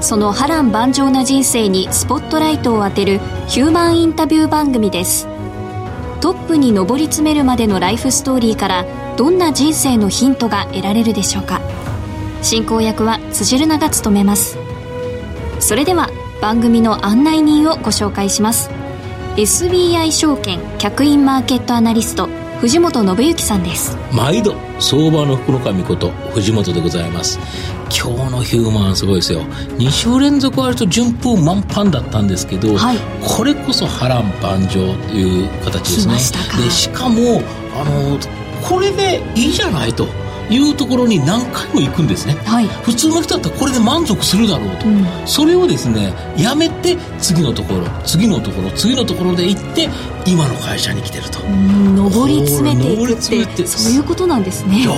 その波乱万丈な人生にスポットライトを当てるヒューマンインタビュー番組です。トップに上り詰めるまでのライフストーリーからどんな人生のヒントが得られるでしょうか。進行役は辻るなが務めます。それでは番組の案内人をご紹介します。SBI 証券客員マーケットアナリスト藤本信之さんです。毎度相場の福の神こと藤本でございます。今日のヒューマンすごいですよ。2週連続割と順風満帆だったんですけど、はい、これこそ波乱万丈という形ですね。でしかもあのこれでいいじゃないというところに何回も行くんですね、はい、普通の人だったらこれで満足するだろうと、うん、それをですねやめて次のところ次のところ次のところで行って今の会社に来てると。上り詰めていくってそういうことなんですね。いや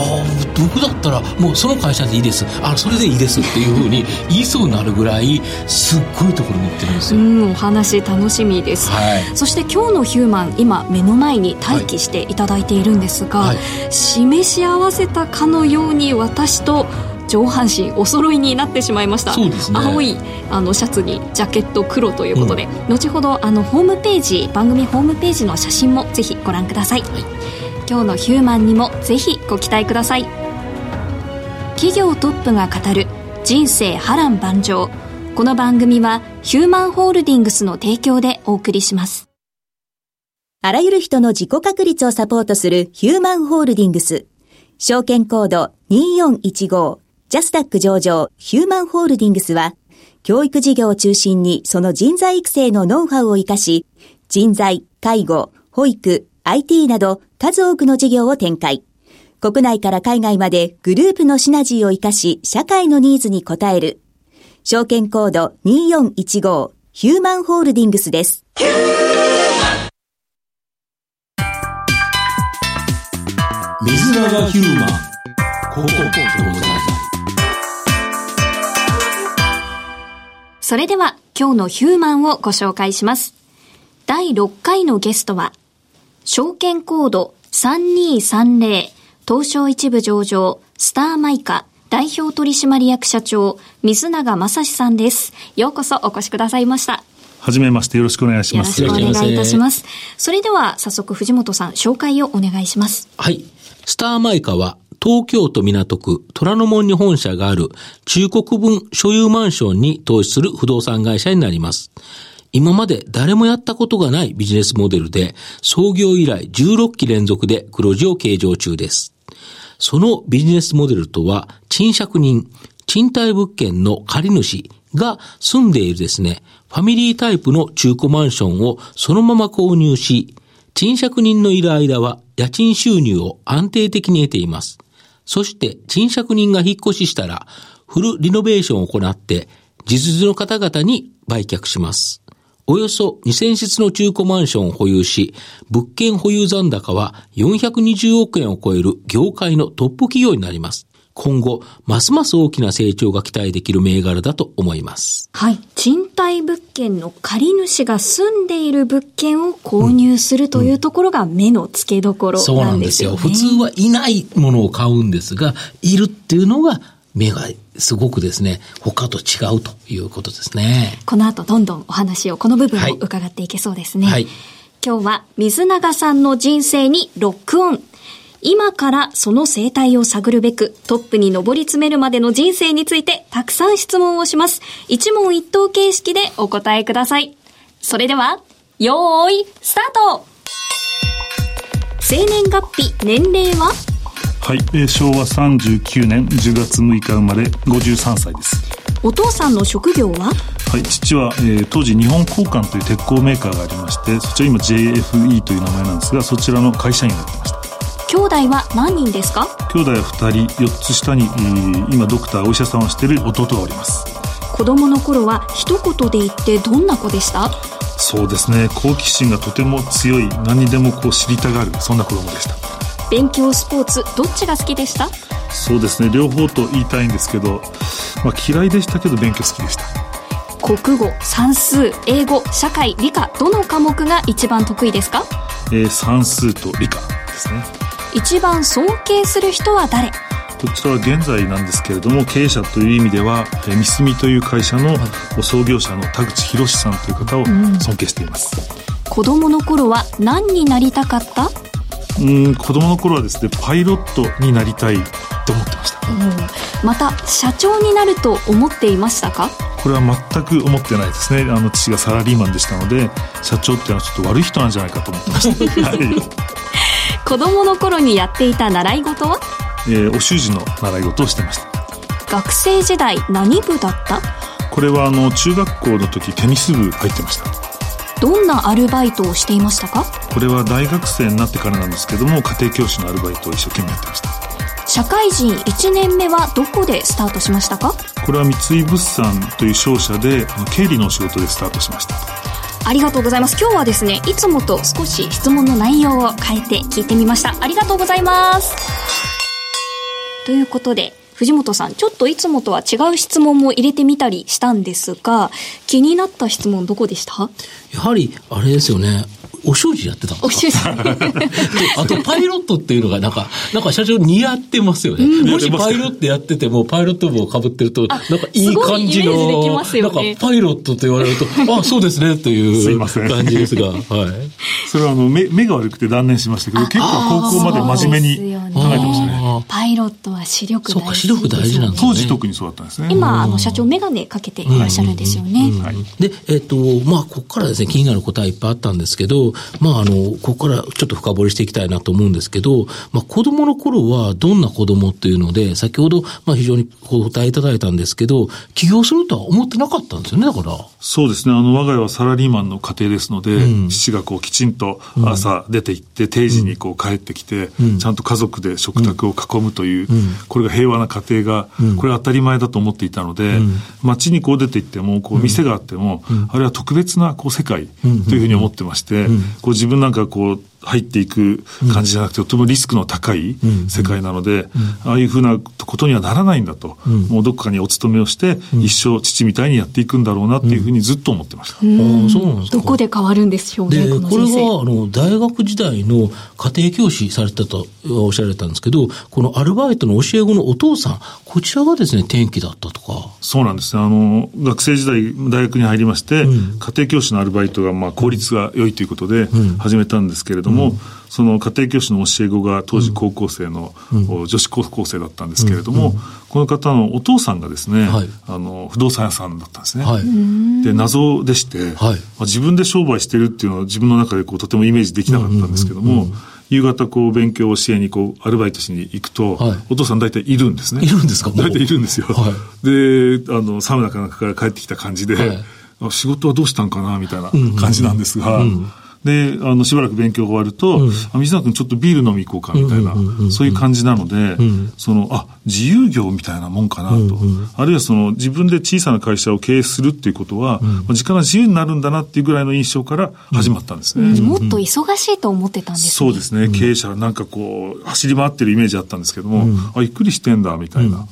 僕だったらもうその会社でいいです。あそれでいいですっていうふうに言いそうになるぐらいすっごいところに行ってるんですよ。うんお話楽しみです、はい、そして今日のヒューマン今目の前に待機していただいているんですが、はい、示し合わせたかのように私と上半身お揃いになってしまいました、ね、青いあのシャツにジャケット黒ということで、うん、後ほどあのホームページ番組ホームページの写真もぜひご覧ください、はい、今日のヒューマンにもぜひご期待ください。企業トップが語る人生波乱万丈。この番組はヒューマンホールディングスの提供でお送りします。あらゆる人の自己確立をサポートするヒューマンホールディングス。証券コード2415ジャスタック上場ヒューマンホールディングスは、教育事業を中心にその人材育成のノウハウを活かし、人材、介護、保育、IT など数多くの事業を展開。国内から海外までグループのシナジーを活かし、社会のニーズに応える。証券コード2415ヒューマンホールディングスです。水永ヒューマン。ここでございます。それでは今日のヒューマンをご紹介します。第6回のゲストは、証券コード3230東証一部上場スターマイカ代表取締役社長水永正史さんです。ようこそお越しくださいました。はじめましてよろしくお願いします。よろしくお願いいたします。それでは早速藤本さん紹介をお願いします。はい。スターマイカは東京都港区虎ノ門に本社がある中国分所有マンションに投資する不動産会社になります。今まで誰もやったことがないビジネスモデルで、創業以来16期連続で黒字を計上中です。そのビジネスモデルとは、賃借人、賃貸物件の借主が住んでいるですね、ファミリータイプの中古マンションをそのまま購入し、賃借人のいる間は家賃収入を安定的に得ています。そして賃借人が引っ越ししたら、フルリノベーションを行って、実需の方々に売却します。およそ2000室の中古マンションを保有し、物件保有残高は420億円を超える業界のトップ企業になります。今後、ますます大きな成長が期待できる銘柄だと思います。はい。賃貸物件の借り主が住んでいる物件を購入するというところが目の付けどころなんですよ、ねうん、そうなんですよ。普通はいないものを買うんですが、いるっていうのが目がすごくですね、他と違うということですね。この後どんどんお話を、この部分を伺っていけそうですね。はい、今日は水永さんの人生にロックオン。今からその生態を探るべく、トップに上り詰めるまでの人生についてたくさん質問をします。一問一答形式でお答えください。それでは、よーい、スタート生年月日、年齢は？はい、えー昭和39年10月6日生まれ53歳です。お父さんの職業は？はい、父は、えー当時日本交換という鉄鋼メーカーがありまして、そちら今 JFE という名前なんですが、そちらの会社員をやってました。兄弟は何人ですか？兄弟は2人、4つ下に、えー今ドクター、お医者さんをしている弟がおります。子供の頃は一言で言ってどんな子でした？そうですね、好奇心がとても強い、何にでもこう知りたがる、そんな子供でした。勉強スポーツどっちが好きでした？そうですね、両方と言いたいんですけど、まあ嫌いでしたけど勉強好きでした。国語算数英語社会理科どの科目が一番得意ですか？えー算数と理科ですね。一番尊敬する人は誰？こちらは現在なんですけれども経営者という意味ではえー三住という会社の創業者の田口博さんという方を尊敬しています、子供の頃は何になりたかった？うん子供の頃はですねパイロットになりたいと思ってました。また社長になると思っていましたか？これは全く思ってないですね。あの父がサラリーマンでしたので社長っていうのはちょっと悪い人なんじゃないかと思ってました、はい子供の頃にやっていた習い事は？えーお習字の習い事をしてました。学生時代何部だった？これはあの中学校の時テニス部入ってました。どんなアルバイトをしていましたか？これは大学生になってからなんですけども家庭教師のアルバイトを一生懸命やってました。社会人1年目はどこでスタートしましたか？これは三井物産という商社で経理のお仕事でスタートしましたありがとうございます。今日はですねいつもと少し質問の内容を変えて聞いてみました。ありがとうございます。ということで藤本さんちょっといつもとは違う質問も入れてみたりしたんですが気になった質問どこでした？やはり、あれですよね。お習字やってたお習字あと、パイロットっていうのが、なんか、なんか社長似合ってますよね。もしパイロットやってても、パイロット帽をかぶってると、なんかいい感じの、ね。なんかパイロットと言われると、あ、そうですね、とすいいう感じですが、はい。それはあの目目が悪くて断念しましたけど結構高校まで真面目に考えてましたね。あパイロットは視力そうか視力大事なんですね。当時特にそうだったんですね。今あの社長眼鏡かけていらっしゃるんですよね、はい。で、えっ、と、まあ、ここからですね、気になる答えいっぱいあったんですけど、まあ、あの、ここからちょっと深掘りしていきたいなと思うんですけど、まあ、子供の頃はどんな子供っていうので、先ほど、まあ、非常にお答えいただいたんですけど、起業するとは思ってなかったんですよね、だから。そうですね。あの我が家はサラリーマンの家庭ですので、父がこうきちんと朝出て行って定時にこう帰ってきて、ちゃんと家族で食卓を囲むという、これが平和な家庭が、これは当たり前だと思っていたので、街にこう出て行ってもこう店があっても、あれは特別なこう世界というふうに思ってまして、こう自分なんかこう入っていく感じじゃなくて、とてもリスクの高い世界なので、ああいうふうなことにはならないんだと、もうどこかにお勤めをして、一生父みたいにやっていくんだろうなっていうふうにずっと思ってました。ああそうなんですか。どこで変わるんでしょうねで、このこれは、あの、大学時代の家庭教師されてたとおっしゃられたんですけど、このアルバイトの教え子のお父さん、こちらがですね、転機だったとか。そうなんですね。あの、学生時代、大学に入りまして、家庭教師のアルバイトが、まあ、効率が良いということで、始めたんですけれども、その家庭教師の教え子が当時高校生の、お女子高校生だったんですけれども、この方のお父さんがですね、はい。あの、不動産屋さんだったんですね。はい。で、謎でして、はい。まあ自分で商売してるっていうのは自分の中でこうとてもイメージできなかったんですけども、夕方こう勉強を教えにこうアルバイトしに行くと、はい。お父さん大体いるんですね。いるんですか？大体いるんですよ。はで、あの、サウナかなんかから帰ってきた感じで、はい。あ仕事はどうしたんかなみたいな感じなんですが、で、あの、しばらく勉強が終わると、あ水野君ちょっとビール飲み行こうかみたいな、そういう感じなので、その、あ、自由業みたいなもんかなと。あるいはその、自分で小さな会社を経営するっていうことは、まあ時間が自由になるんだなっていうぐらいの印象から始まったんですね。もっと忙しいと思ってたんですね。そうですね、経営者はなんかこう、走り回ってるイメージあったんですけども、あ、ゆっくりしてんだ、みたいな、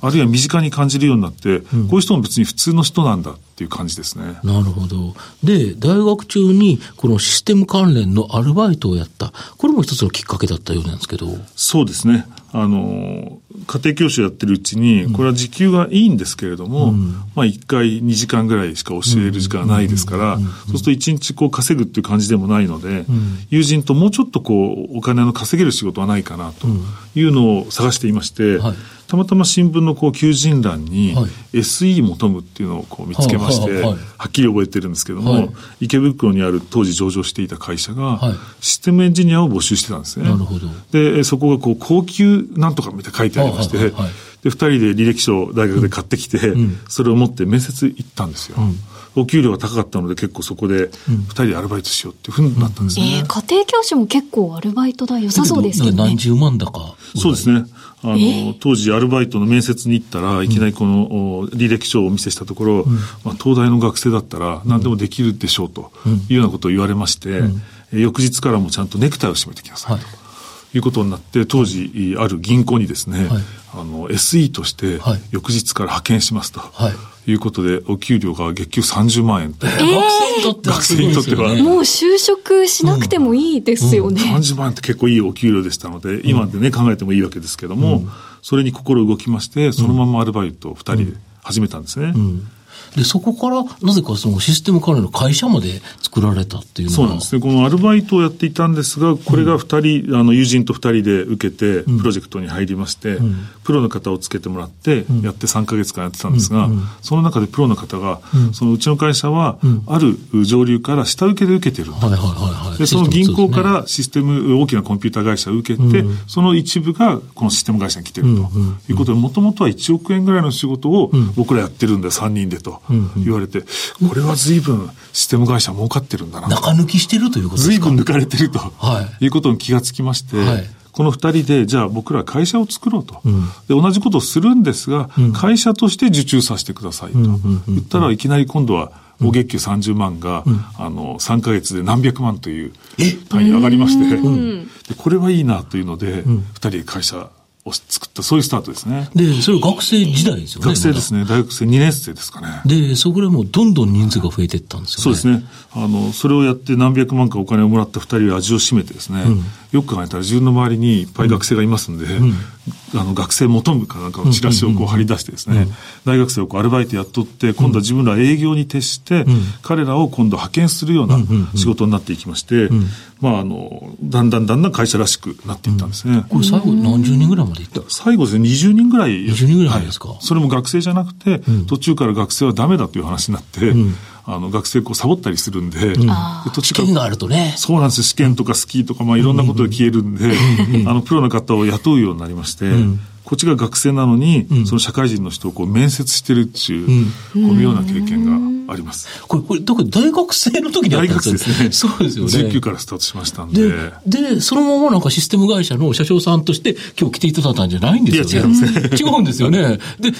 あるいは身近に感じるようになって、こういう人も別に普通の人なんだっていう感じですね。なるほど。で、大学中にこのシステム関連のアルバイトをやった。これも一つのきっかけだったようなんですけど。そうですね。あの、家庭教師をやってるうちに、これは時給がいいんですけれども、まあ1回2時間ぐらいしか教える時間がないですから、そうすると1日こう稼ぐっていう感じでもないので、友人ともうちょっとこう、お金の稼げる仕事はないかなというのを探していまして、はいたまたま新聞のこう求人欄に、SE 求むっていうのをこう見つけまして、はっきり覚えてるんですけども、池袋にある当時上場していた会社が、システムエンジニアを募集してたんですね。なるほど。で、そこがこう高級なんとかみたいな書いてありまして、で、二人で履歴書を大学で買ってきて、それを持って面接行ったんですよ。お給料が高かったので結構そこで二人でアルバイトしようっていうふうになったんですね。えー、家庭教師も結構アルバイトだ良さそうですけど、ね、何十万だか。そうですね。あの、当時アルバイトの面接に行ったら、いきなりこの、履歴書をお見せしたところ、うん、まあ、東大の学生だったら何でもできるでしょうというようなことを言われまして、うん、翌日からもちゃんとネクタイを締めてきなさいと。はい。いうことになって、当時、ある銀行にですね、はい、あの、SE として、翌日から派遣しますと。はいいうことで、お給料が月給30万円と。えー、学生にとっては。もう就職しなくてもいいですよね。うんうん、30万円って結構いいお給料でしたので、今でね、考えてもいいわけですけども、それに心動きまして、そのままアルバイトを2人で始めたんですね。で、そこから、なぜかそのシステム関連の会社まで作られたっていうそうなんです。ね。このアルバイトをやっていたんですが、これが二人、うん、あの、友人と二人で受けて、プロジェクトに入りまして、うん、プロの方をつけてもらって、やって3か月間やってたんですが、うん、その中でプロの方が、そのうちの会社は、ある上流から下請けで受けてるはいはいはいはい、で、その銀行からシステム、大きなコンピューター会社を受けて、その一部がこのシステム会社に来てると。いうことで、もともとは1億円ぐらいの仕事を僕らやってるんだよ、3人でと言われて、これは随分システム会社儲かってるんだな。中抜きしてるということですか？随分抜かれてると、はい、いうことに気がつきまして、はい、この二人で、じゃあ僕ら会社を作ろうと。うん、で、同じことをするんですが、うん、会社として受注させてくださいと。言ったらいきなり今度は、お月給30万が、うん、あの、3か月で何百万という単位上がりまして、でこれはいいなというので、二人で会社を作った、そういうスタートですね。で、それ学生時代ですよね。学生ですね。大学生2年生ですかね。で、そこでもうどんどん人数が増えていったんですよね。そうですね。あの、それをやって何百万かお金をもらった2人は味を占めてですね、うん、よく考えたら自分の周りにいっぱい学生がいますんで、うん、あの、学生求むかなんかのチラシをこう貼り出してですね、大学生をこうアルバイト雇って、今度は自分ら営業に徹して、彼らを今度派遣するような仕事になっていきまして、まあ、あの、だんだんだんだん会社らしくなっていったんですね。これ最後何十人ぐらいまでいった？最後ですね、20人ぐらい。20人ぐらいですか、はい、それも学生じゃなくて、途中から学生はダメだという話になって、あの、学生こうサボったりするんで、うん、途中試験があるとね。そうなんです。試験とかスキーとか、まあいろんなことが消えるんで、あの、プロの方を雇うようになりまして、こっちが学生なのに、うん、その社会人の人をこう面接してるっていう、このような経験があります。これ、これ、どこ大学生の時にあったんです大学生ですね。そうですよね。19からスタートしましたんで。で、で、そのままなんかシステム会社の社長さんとして今日来ていただいたんじゃないんですよね。違いますね。違うんですよね。で、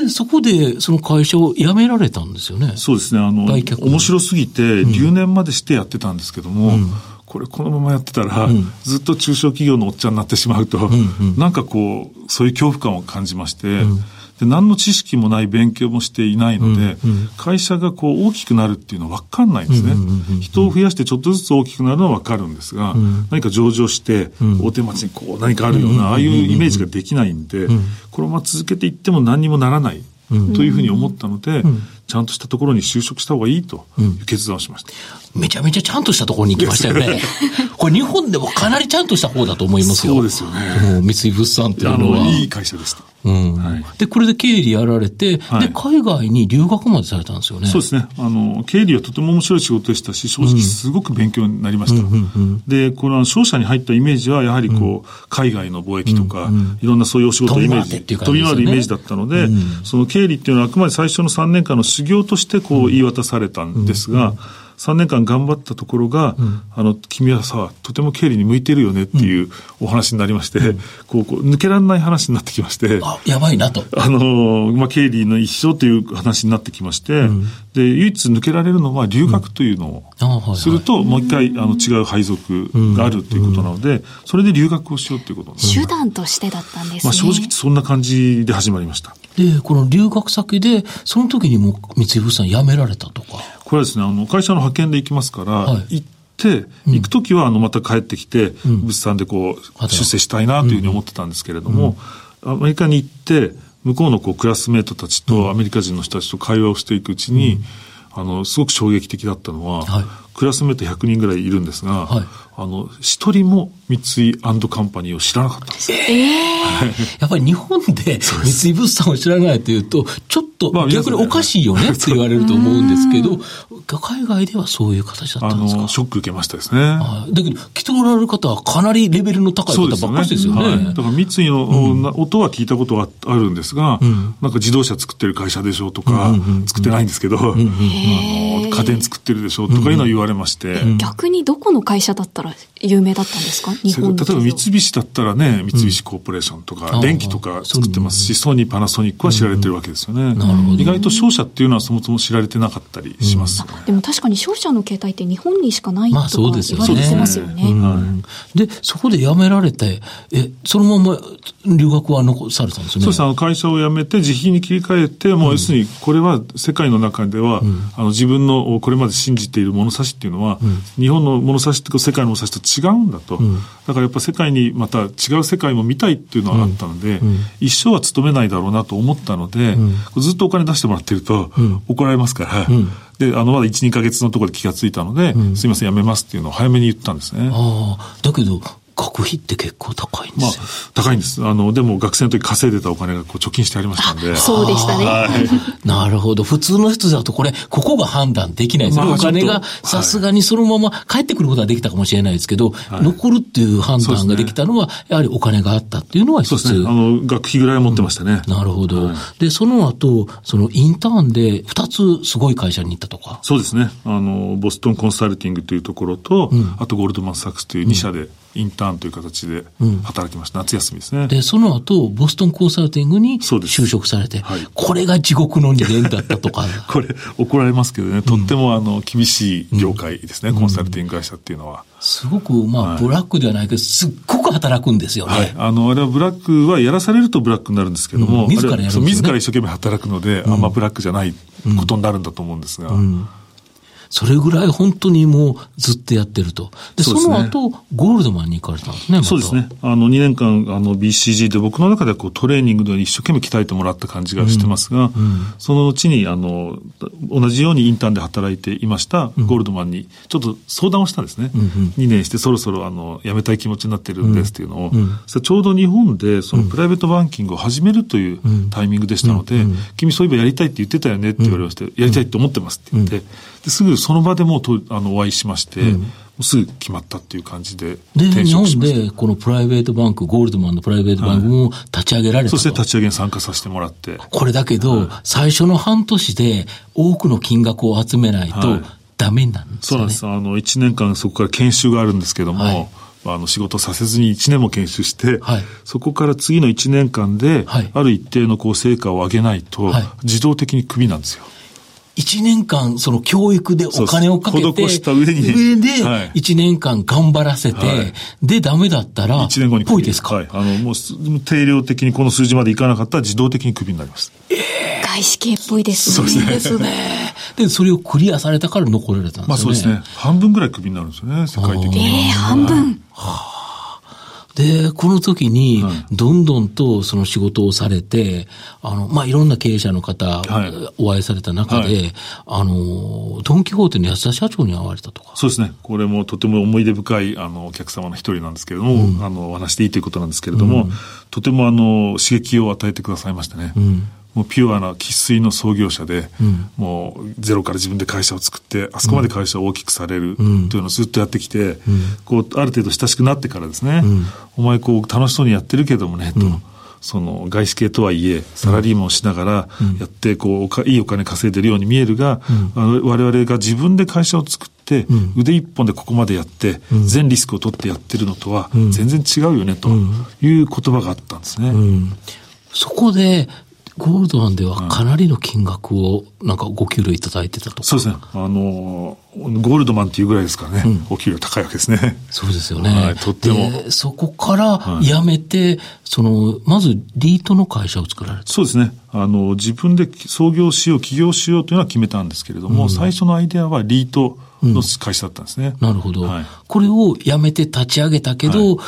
で、そこでその会社を辞められたんですよね。そうですね。あの、面白すぎて、留年までしてやってたんですけども、うんこれこのままやってたら、うん、ずっと中小企業のおっちゃんになってしまうと、うんうん、なんかこう、そういう恐怖感を感じまして、うん、で何の知識もない勉強もしていないので、うんうん、会社がこう大きくなるっていうのは分かんないんですね、人を増やしてちょっとずつ大きくなるのは分かるんですが、うん、何か上場して、大手町にこう何かあるような、ああいうイメージができないんで、このまま続けていっても何にもならない。というふうに思ったので、ちゃんとしたところに就職した方がいいという決断をしました。めちゃめちゃちゃんとしたところに行きましたよね。これ日本でもかなりちゃんとした方だと思いますよ。そうですよね。三井物産っていうのは。いい会社でした。うんはい、で、これで経理やられて、はい、で、海外に留学までされたんですよね。そうですね。あの、経理はとても面白い仕事でしたし、正直すごく勉強になりました。で、この商社に入ったイメージは、やはりこう、海外の貿易とか、いろんなそういうお仕事イメージ、飛び回るイメージだったので、その経理っていうのはあくまで最初の3年間の修行としてこう言い渡されたんですが、3年間頑張ったところが、うん、あの、君はさ、とても経理に向いてるよねっていうお話になりまして、うん、こう、こう抜けられない話になってきまして。あ、やばいなと。あの、まあ、経理の一生という話になってきまして、うん、で、唯一抜けられるのは留学というのをすると、もう一回、あの、違う配属があるということなので、それで留学をしようということ手段としてだったんですね。まあ、正直そんな感じで始まりました。で、この留学先で、その時にも三井物産辞められたとか。これはですね、あの、会社の派遣で行きますから、はい、行って、行く時は、あの、また帰ってきて、うん、物産でこう、出世したいなというふうに思ってたんですけれども、うん、アメリカに行って、向こうのこうクラスメートたちとアメリカ人の人たちと会話をしていくうちに、あの、すごく衝撃的だったのは、はい、クラスメート100人ぐらいいるんですが、はい、あの、一人も三井カンパニーを知らなかったんです。ええー、やっぱり日本で三井物産を知らないというと、ちょっと逆におかしいよねって 言われると思うんですけど、海外ではそういう形だったんですか？ショック受けましたですね。だけど、来ておられる方はかなりレベルの高い方ばっかりですよね。よね。はい、だから三井の、うん、音は聞いたことはあるんですが、うん、なんか自動車作ってる会社でしょうとか、作ってないんですけど、あの家電作ってるでしょうとかいうのは言われまして。逆にどこの会社だったら有名だったんですか？日本例えば三菱だったらね、三菱コーポレーションとか、電気とか作ってますし、ソニー、パナソニックは知られてるわけですよね。意外と商社っていうのはそもそも知られてなかったりします、でも確かに商社の携帯って日本にしかないとか言われてますよね。で、そこで辞められて、え、そのまま留学は残されたんですね？そうです。あの、会社を辞めて、自費に切り替えて、もう要するに、これは世界の中では、あの、自分のこれまで信じている物差しっていうのは、日本の物差しと世界の物差しと違うんだと。だからやっぱ世界にまた違う世界も見たいっていうのがあったので、一生は勤めないだろうなと思ったので、ずっとお金出してもらってると、怒られますから、で、あの、まだ1、2か月のところで気がついたので、すみません、やめますっていうのを早めに言ったんですね。ああ、だけど、学費って結構高いんですよ。まあ、高いんです。あの、でも学生の時稼いでたお金がこう貯金してありましたんで。そうでしたね。はい、なるほど。普通の人だとこれ、ここが判断できないですね。まあ、お金がさすがにそのまま帰ってくることはできたかもしれないですけど、はい、残るっていう判断ができたのは、やはりお金があったっていうのは一つ。そうですね。あの、学費ぐらいは持ってましたね。うん、なるほど、はい、で、その後、そのインターンで二つすごい会社に行ったとか。そうですね。あの、ボストンコンサルティングというところと、うん、あとゴールドマン・サックスという2社で、インターンという形で働きました。うん、夏休みですね。で、その後、ボストンコンサルティングに就職されて、はい、これが地獄の二年だったとか。これ、怒られますけどね、とってもあの、厳しい業界ですね、うん、コンサルティング会社っていうのは。すごく、まあ、ブラックではないけど、すっごく働くんですよね。はい。あの、あれはブラックはやらされるとブラックになるんですけども、うん、自らやるね、自ら一生懸命働くので、あんまブラックじゃないことになるんだと思うんですが。うんそれぐらい本当にもうずっとやってると。で、そその後、ゴールドマンに行かれたんですね、ま、そうですね。あの、2年間、あの、BCG で僕の中でこうトレーニングで一生懸命鍛えてもらった感じがしてますが、うんうん、そのうちに、あの、同じようにインターンで働いていましたゴールドマンに、ちょっと相談をしたんですね。うんうん、2年してそろそろ、あの、辞めたい気持ちになってるんですっていうのを、うん、ちょうど日本で、そのプライベートバンキングを始めるというタイミングでしたので、君そういえばやりたいって言ってたよねって言われまして、やりたいって思ってますって言って、ですぐその場でもとあのお会いしまして、うん、すぐ決まったっていう感じでで、日本でこのプライベートバンク、ゴールドマンのプライベートバンクも立ち上げられた、はい、そして立ち上げに参加させてもらって。これだけど、はい、最初の半年で多くの金額を集めないと、ダメになるんですよ、ね、そうなんです。あの、1年間そこから研修があるんですけども、はい。あの仕事させずに1年も研修して、はい、そこから次の1年間で、ある一定のこう成果を上げないと、自動的にクビなんですよ。一年間、その教育でお金をかけて、した上に、上で、一年間頑張らせて、はい、で、ダメだったら、一年後にぽいですか？はい。あの、もう、定量的にこの数字までいかなかったら自動的にクビになります。ええー、外資系っぽいですね。そうですね。ですね。で、それをクリアされたから残られたんですね。まあそうですね。半分ぐらいクビになるんですよね、世界的に。ええー、半分。はあで、この時に、どんどんとその仕事をされて、あの、まあ、いろんな経営者の方、お会いされた中で、はい、あの、ドンキホーテの安田社長に会われたとか。そうですね。これもとても思い出深い、あの、お客様の一人なんですけれども、うん、あの、お話していいということなんですけれども、うん、とてもあの、刺激を与えてくださいましたね。うんもうピュアな生粋の創業者で、うん、もうゼロから自分で会社を作って、あそこまで会社を大きくされるというのをずっとやってきて、うん、こう、ある程度親しくなってからですね、うん、お前こう楽しそうにやってるけどもね、と。その外資系とはいえ、サラリーマンをしながらやって、こう、いいお金稼いでるように見えるが、あの我々が自分で会社を作って、腕一本でここまでやって、全リスクを取ってやってるのとは全然違うよね、という言葉があったんですね。そこで、ゴールドマンではかなりの金額をなんかご給料いただいてたとか、そうですね。あの、ゴールドマンっていうぐらいですからね、うん、お給料高いわけですね。そうですよね。はい、とっても。そこから辞めて、はい、その、まずリートの会社を作られたそうですね。あの、自分で創業しよう、起業しようというのは決めたんですけれども、うん、最初のアイデアはリートの会社だったんですね。うん、なるほど、はい、これを辞めて立ち上げたけど、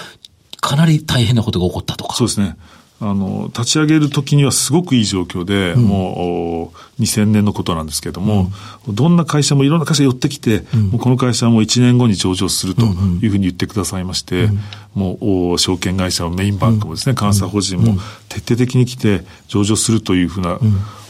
かなり大変なことが起こったとか。そうですね。あの、立ち上げる時にはすごくいい状況で、うん、もう、2000年のことなんですけれども、うん、どんな会社もいろんな会社寄ってきて、うん、もうこの会社はもう1年後に上場するというふうに言ってくださいまして、もう、証券会社もメインバンクもですね、監査法人も徹底的に来て上場するというふうな、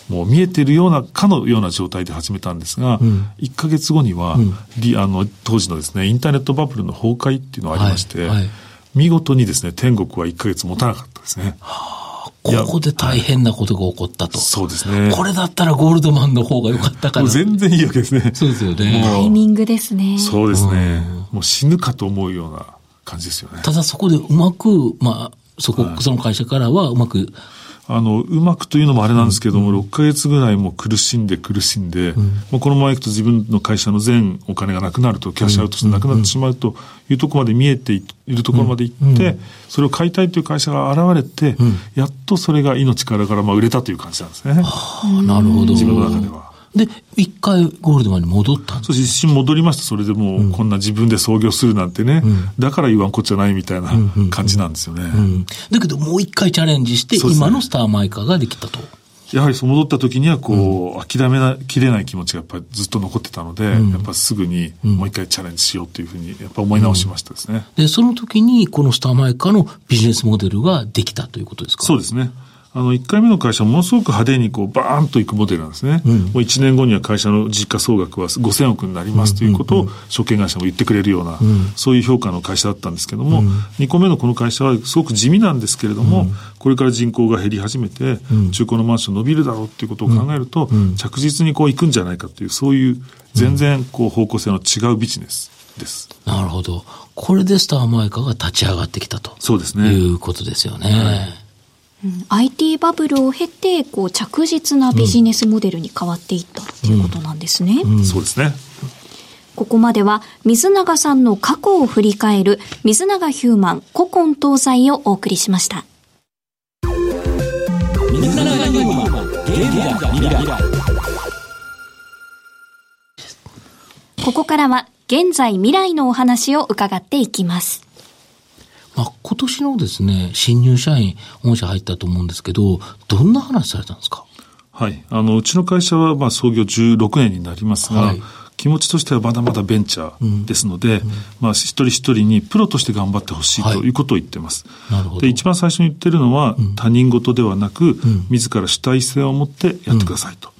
もう見えているような、かのような状態で始めたんですが、うん、1か月後には、うん、あの、当時のですね、インターネットバブルの崩壊っていうのがありまして、はい。はい見事にですね、天国は1ヶ月持たなかったですね。はあ、ここで大変なことが起こったと。そうですね。これだったらゴールドマンの方が良かったから。全然いいわけですね。そうですよね。タイミングですね。そうですね。もう死ぬかと思うような感じですよね。ただそこでうまく、まあ、そこ、はい、その会社からはうまくあの、うまくというのもあれなんですけども、うん、6ヶ月ぐらいも苦しんで苦しんで、うん、もうこのままいくと自分の会社の全お金がなくなると、キャッシュアウトしてなくなってしまうというところまで見えているところまで行って、それを買いたいという会社が現れて、やっとそれが命からからまあ売れたという感じなんですね。なるほど。自分の中では。で、一回ゴールドマンに戻ったそう一瞬戻りました。それでもう、こんな自分で創業するなんてね、うん、だから言わんこっちゃないみたいな感じなんですよね。うんうん、だけどもう一回チャレンジして、今のスターマイカーができたと。やはり戻った時にはこう、諦めなきれない気持ちがやっぱりずっと残ってたので、うん、やっぱすぐにもう一回チャレンジしようというふうにやっぱ思い直しましたですね。で、その時にこのスターマイカーのビジネスモデルができたということですか？そうですね。あの、1回目の会社ものすごく派手にこう、バーンといくモデルなんですね。うん、もう1年後には会社の実価総額は5000億になりますということを、証券会社も言ってくれるような、うん、そういう評価の会社だったんですけども、うん、2個目のこの会社はすごく地味なんですけれども、これから人口が減り始めて、中古のマンション伸びるだろうっていうことを考えると、着実にこう行くんじゃないかっていう、そういう全然こう方向性の違うビジネスです。なるほど。これでスターマイカーが立ち上がってきたと。そうですね。いうことですよね。はいうん、IT バブルを経てこう着実なビジネスモデルに変わっていったっていうことなんですね。うんうん、そうですね。ここまでは水永さんの過去を振り返る水永ヒューマン古今東西をお送りしました。水永ヒューマンここからは現在未来のお話を伺っていきます。まあ、今年のですね、新入社員、御社入ったと思うんですけど、どんな話されたんですか？はい。あの、うちの会社は、まあ、創業16年になりますが、はい、気持ちとしてはまだまだベンチャーですので、うんうん、まあ、一人一人にプロとして頑張ってほしいということを言ってます。なるほど。で、一番最初に言ってるのは、うん、他人事ではなく、自ら主体性を持ってやってくださいと。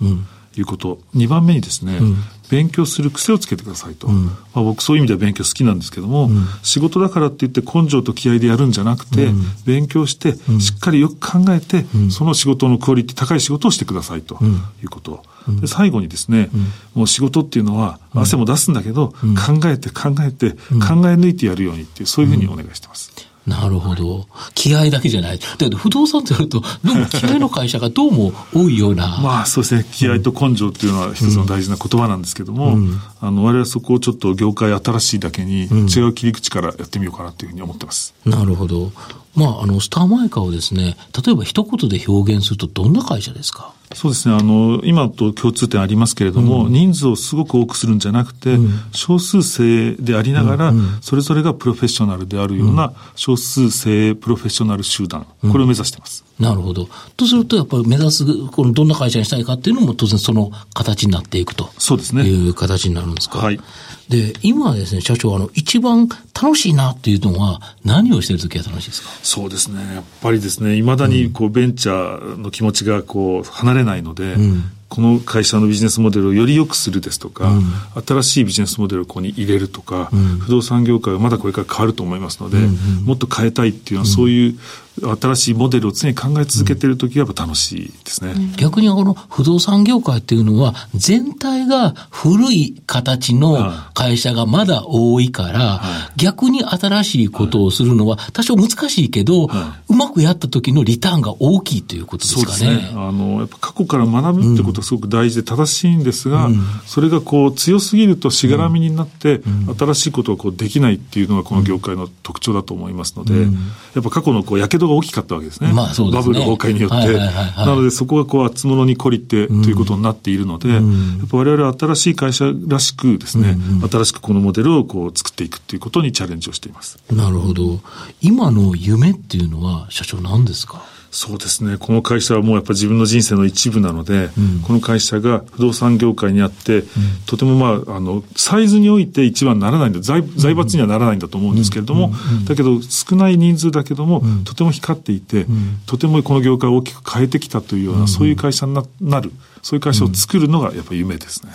いうこと。2番目にですね、勉強する癖をつけてくださいと。うん、まあ、僕そういう意味では勉強好きなんですけども、うん、仕事だからって言って根性と気合でやるんじゃなくて、うん、勉強して、しっかりよく考えて、その仕事のクオリティ高い仕事をしてくださいということ。で最後にですね、もう仕事っていうのは汗も出すんだけど、考えて考えて、考え抜いてやるようにっていう、そういうふうにお願いしてます。なるほど。気合だけじゃない。だけど不動産ってやると、どうも気合の会社がどうも多いような。まあそうですね。気合と根性っていうのは一つの大事な言葉なんですけども、うん、あの、我々はそこをちょっと業界新しいだけに違う切り口からやってみようかなというふうに思ってます。なるほど。まあ、あの、スターマイカーをですね、例えば一言で表現するとどんな会社ですか？そうですね。あの、今と共通点ありますけれども、うん、人数をすごく多くするんじゃなくて、うん、少数制でありながら、うん、それぞれがプロフェッショナルであるような、少数制プロフェッショナル集団、これを目指しています。なるほど。とすると、やっぱり目指す、このどんな会社にしたいかっていうのも当然その形になっていくと。そうですね。いう形になるんですか？はい。で、今はですね、社長、あの、一番楽しいなっていうのは、何をしてるときは楽しいですか？そうですね。やっぱりですね、いまだに、こう、ベンチャーの気持ちが、こう、離れないので、うん、この会社のビジネスモデルをより良くするですとか、うん、新しいビジネスモデルをここに入れるとか、うん、不動産業界はまだこれから変わると思いますので、うんうん、もっと変えたいっていうのは、そういう新しいモデルを常に考え続けているときはやっぱ楽しいですね。逆にこの不動産業界っていうのは全体が古い形の会社がまだ多いから、はい、逆に新しいことをするのは多少難しいけど、はい、うまくやった時のリターンが大きいということですかね。そうですね。あの、やっぱ過去から学ぶってことはすごく大事で正しいんですが、うん、それがこう強すぎるとしがらみになって、うん、新しいことをこうできないっていうのがこの業界の特徴だと思いますので、うん、やっぱ過去のこう、やけどが大きかったわけですね。まあそうですね。バブル崩壊によって。なのでそこがこう、厚物に懲りてということになっているので、うん、やっぱ我々は新しい会社らしくですね、うんうん、新しくこのモデルをこう作っていくということにチャレンジをしています。なるほど。今の夢っていうのは社長何ですか？そうですね。この会社はもうやっぱ自分の人生の一部なので、うん、この会社が不動産業界にあって、うん、とてもまあ、あの、サイズにおいて一番ならないんだ。財財閥にはならないんだと思うんですけれども、だけど少ない人数だけども、とても光っていて、とてもこの業界を大きく変えてきたというような、そういう会社になる、そういう会社を作るのがやっぱり夢ですね。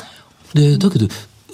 で、だけど、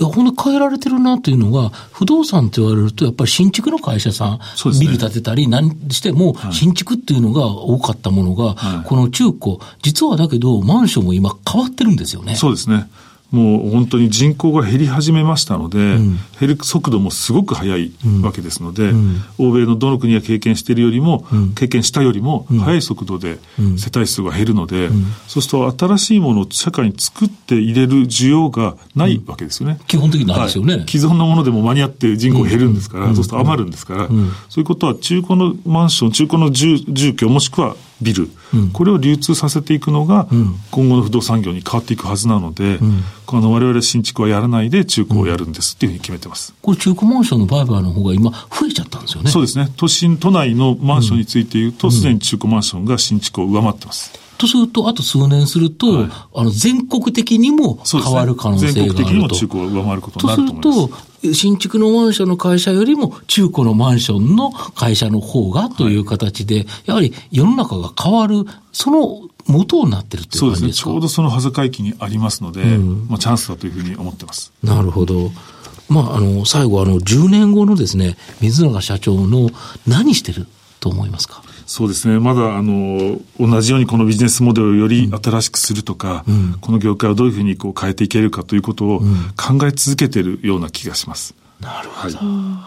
ほんで変えられてるなというのが、不動産って言われると、やっぱり新築の会社さん、ね、ビル建てたり、何しても、新築っていうのが多かったものが、はい、この中古、実はだけど、マンションも今変わってるんですよね。そうですね。もう本当に人口が減り始めましたので、うん、減る速度もすごく速いわけですので、うん、欧米のどの国が経験しているよりも、うん、経験したよりも速い速度で世帯数が減るので、そうすると新しいものを社会に作って入れる需要がないわけですよね。基本的にないですよね、はい、既存のものでも間に合って人口減るんですから、そうすると余るんですから、そういうことは中古のマンション、中古の住住居もしくはビル、うん、これを流通させていくのが、今後の不動産業に変わっていくはずなので、うん、この我々新築はやらないで中古をやるんですっていうふうに決めてます。これ中古マンションの売買の方が今増えちゃったんですよね。そうですね。都心、都内のマンションについて言うと、す、で、に中古マンションが新築を上回ってます。とすると、あと数年すると、はい、あの、全国的にも変わる可能性があると。ね、全国的にも中古を上回ることになると思います。とすると、新築のマンションの会社よりも中古のマンションの会社の方がという形で、はい、やはり世の中が変わる、その元になってるっていう感じですね。ちょうどその端境期にありますので、うん、まあチャンスだというふうに思ってます。なるほど。まあ、あの、最後、あの、10年後のですね、水永社長の何してると思いますか？そうですね。まだ、あの、同じようにこのビジネスモデルをより新しくするとか、うん、この業界をどういうふうにこう変えていけるかということを考え続けているような気がします。うん、なるほど。はい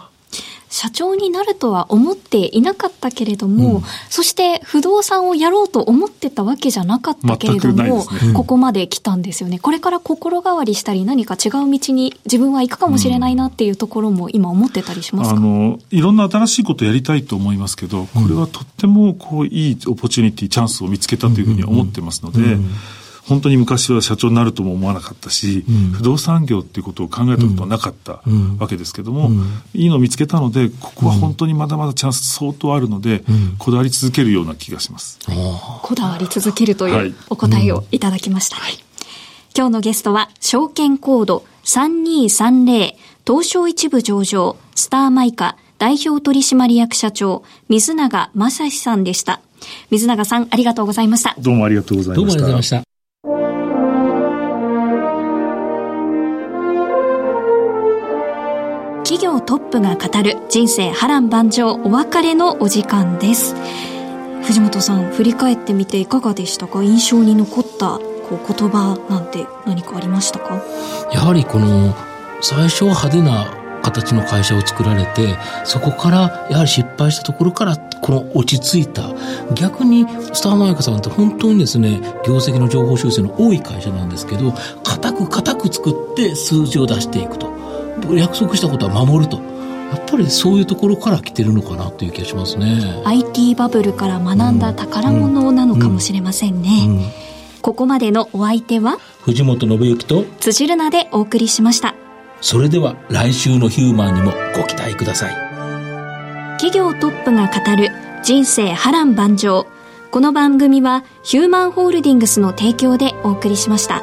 社長になるとは思っていなかったけれども、うん、そして不動産をやろうと思ってたわけじゃなかったけれども、ね、ここまで来たんですよね。これから心変わりしたり何か違う道に自分は行くかもしれないなっていうところも今思ってたりしますか、うん、あの、いろんな新しいことをやりたいと思いますけど、これはとってもこういいオポチュニティ、チャンスを見つけたというふうに思ってますので、うん本当に昔は社長になるとも思わなかったし、うん、不動産業っていうことを考えたことはなかったわけですけども、うん、いいのを見つけたので、ここは本当にまだまだチャンス相当あるので、こだわり続けるような気がします。こだわり続けるというお答えをいただきました。はい、今日のゲストは、証券コード3230東証一部上場スターマイカ代表取締役社長水永正史さんでした。水永さん、ありがとうございました。どうもありがとうございました。どうもありがとうございました。トップが語る人生波乱万丈お別れのお時間です。藤本さん振り返ってみていかがでしたか？印象に残ったこう言葉なんて何かありましたか？やはりこの最初は派手な形の会社を作られてそこからやはり失敗したところからこの落ち着いた。逆にスターマイカさんって本当にですね業績の情報修正の多い会社なんですけど固く固く作って数字を出していくと。約束したことは守ると。やっぱりそういうところから来てるのかなという気がしますね。IT バブルから学んだ宝物なのかもしれませんね。うんうんうん、ここまでのお相手は？藤本信之と辻るなでお送りしました。それでは来週のヒューマンにもご期待ください。企業トップが語る人生波乱万丈。この番組はヒューマンホールディングスの提供でお送りしました。